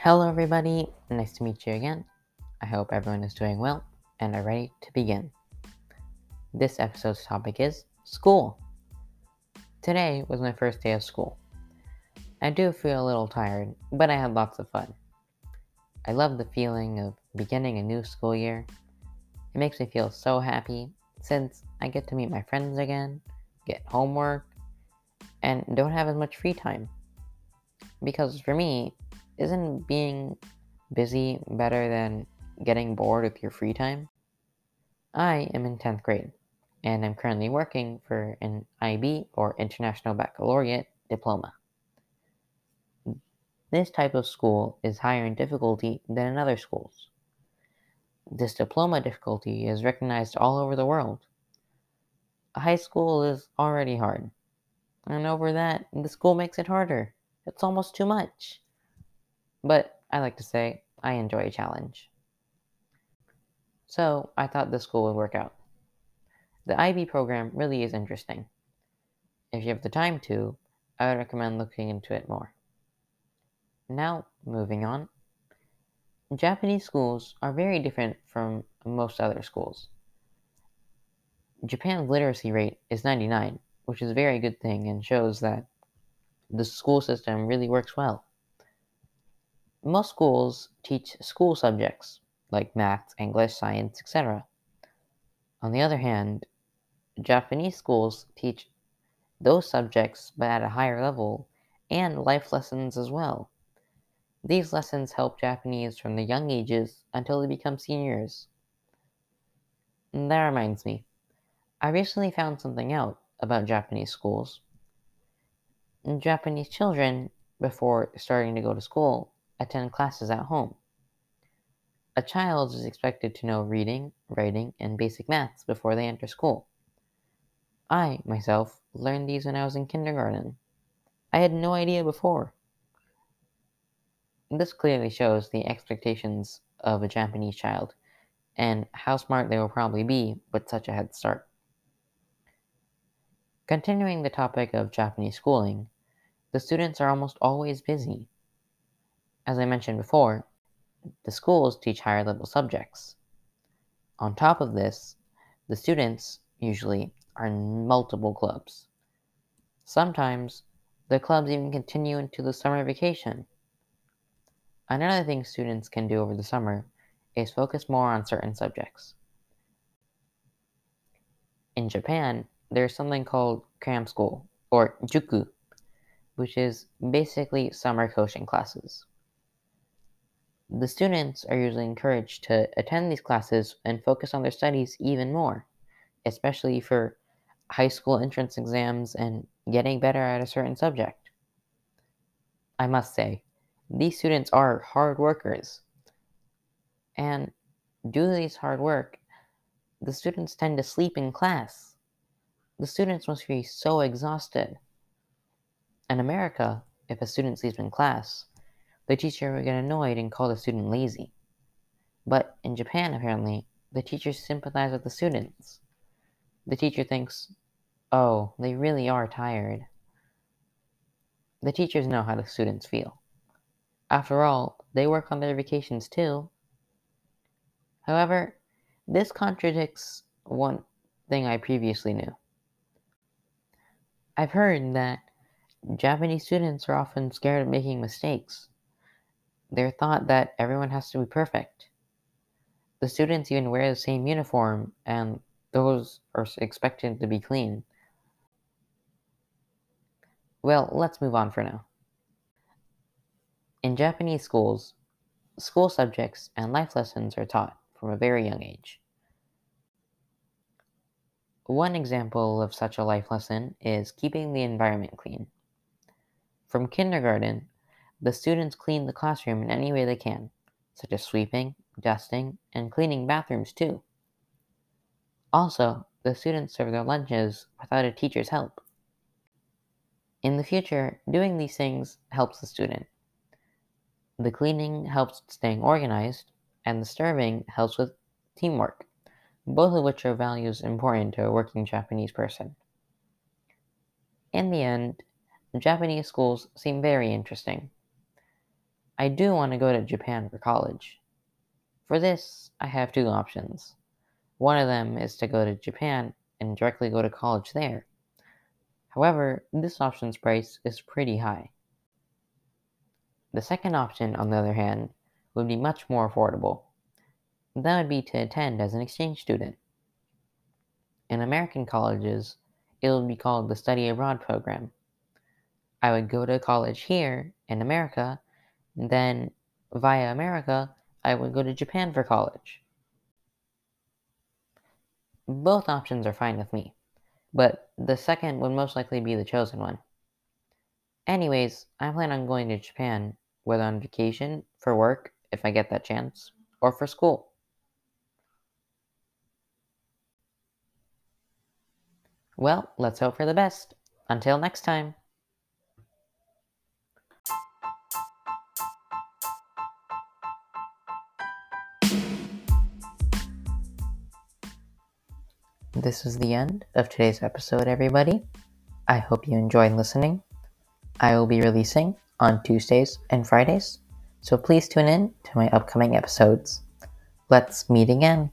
Hello, everybody. Nice to meet you again. I hope everyone is doing well and are ready to begin. This episode's topic is school. Today was my first day of school. I do feel a little tired, but I had lots of fun. I love the feeling of beginning a new school year. It makes me feel so happy since I get to meet my friends again, get homework, and don't have as much free time. Because for me, isn't being busy better than getting bored with your free time? I am in 10th grade and I'm currently working for an IB or International Baccalaureate diploma. This type of school is higher in difficulty than in other schools. This diploma difficulty is recognized all over the world. High school is already hard, and over that, the school makes it harder. It's almost too much. But I like to say, I enjoy a challenge. So I thought this school would work out. The IB program really is interesting. If you have the time to, I would recommend looking into it more. Now, moving on. Japanese schools are very different from most other schools. Japan's literacy rate is 99, which is a very good thing and shows that the school system really works well. Most schools teach school subjects like math, English, science, etc. On the other hand, Japanese schools teach those subjects but at a higher level and life lessons as well. These lessons help Japanese from the young ages until they become seniors. And that reminds me, I recently found something out about Japanese schools. Japanese children, before starting to go to school, attend classes at home. A child is expected to know reading, writing, and basic maths before they enter school. I, myself, learned these when I was in kindergarten. I had no idea before. This clearly shows the expectations of a Japanese child and how smart they will probably be with such a head start. Continuing the topic of Japanese schooling, the students are almost always busy. As I mentioned before, the schools teach higher level subjects. On top of this, the students usually are in multiple clubs. Sometimes the clubs even continue into the summer vacation. Another thing students can do over the summer is focus more on certain subjects. In Japan, there's something called cram school, or juku, which is basically summer coaching classes. The students are usually encouraged to attend these classes and focus on their studies even more, especially for high school entrance exams and getting better at a certain subject. I must say, these students are hard workers. And due to this hard work, the students tend to sleep in class. The students must be so exhausted. In America, if a student sleeps in class, the teacher would get annoyed and call the student lazy. But in Japan, apparently, the teachers sympathize with the students. The teacher thinks, oh, they really are tired. The teachers know how the students feel. After all, they work on their vacations too. However, this contradicts one thing I previously knew. I've heard that Japanese students are often scared of making mistakes. They're thought that everyone has to be perfect. The students even wear the same uniform, and those are expected to be clean. Well, let's move on for now. In Japanese schools, school subjects and life lessons are taught from a very young age. One example of such a life lesson is keeping the environment clean. From kindergarten, the students clean the classroom in any way they can, such as sweeping, dusting, and cleaning bathrooms too. Also, the students serve their lunches without a teacher's help. In the future, doing these things helps the student. The cleaning helps staying organized, and the serving helps with teamwork, both of which are values important to a working Japanese person. In the end, Japanese schools seem very interesting. I do want to go to Japan for college. For this, I have two options. One of them is to go to Japan and directly go to college there. However, this option's price is pretty high. The second option, on the other hand, would be much more affordable. That would be to attend as an exchange student. In American colleges, it would be called the Study Abroad program. I would go to college here in America, then via America, I would go to Japan for college. Both options are fine with me, but the second would most likely be the chosen one. Anyways, I plan on going to Japan, whether on vacation, for work, if I get that chance, or for school. Well, let's hope for the best. Until next time. This is the end of today's episode, everybody. I hope you enjoyed listening. I will be releasing on Tuesdays and Fridays, so please tune in to my upcoming episodes. Let's meet again.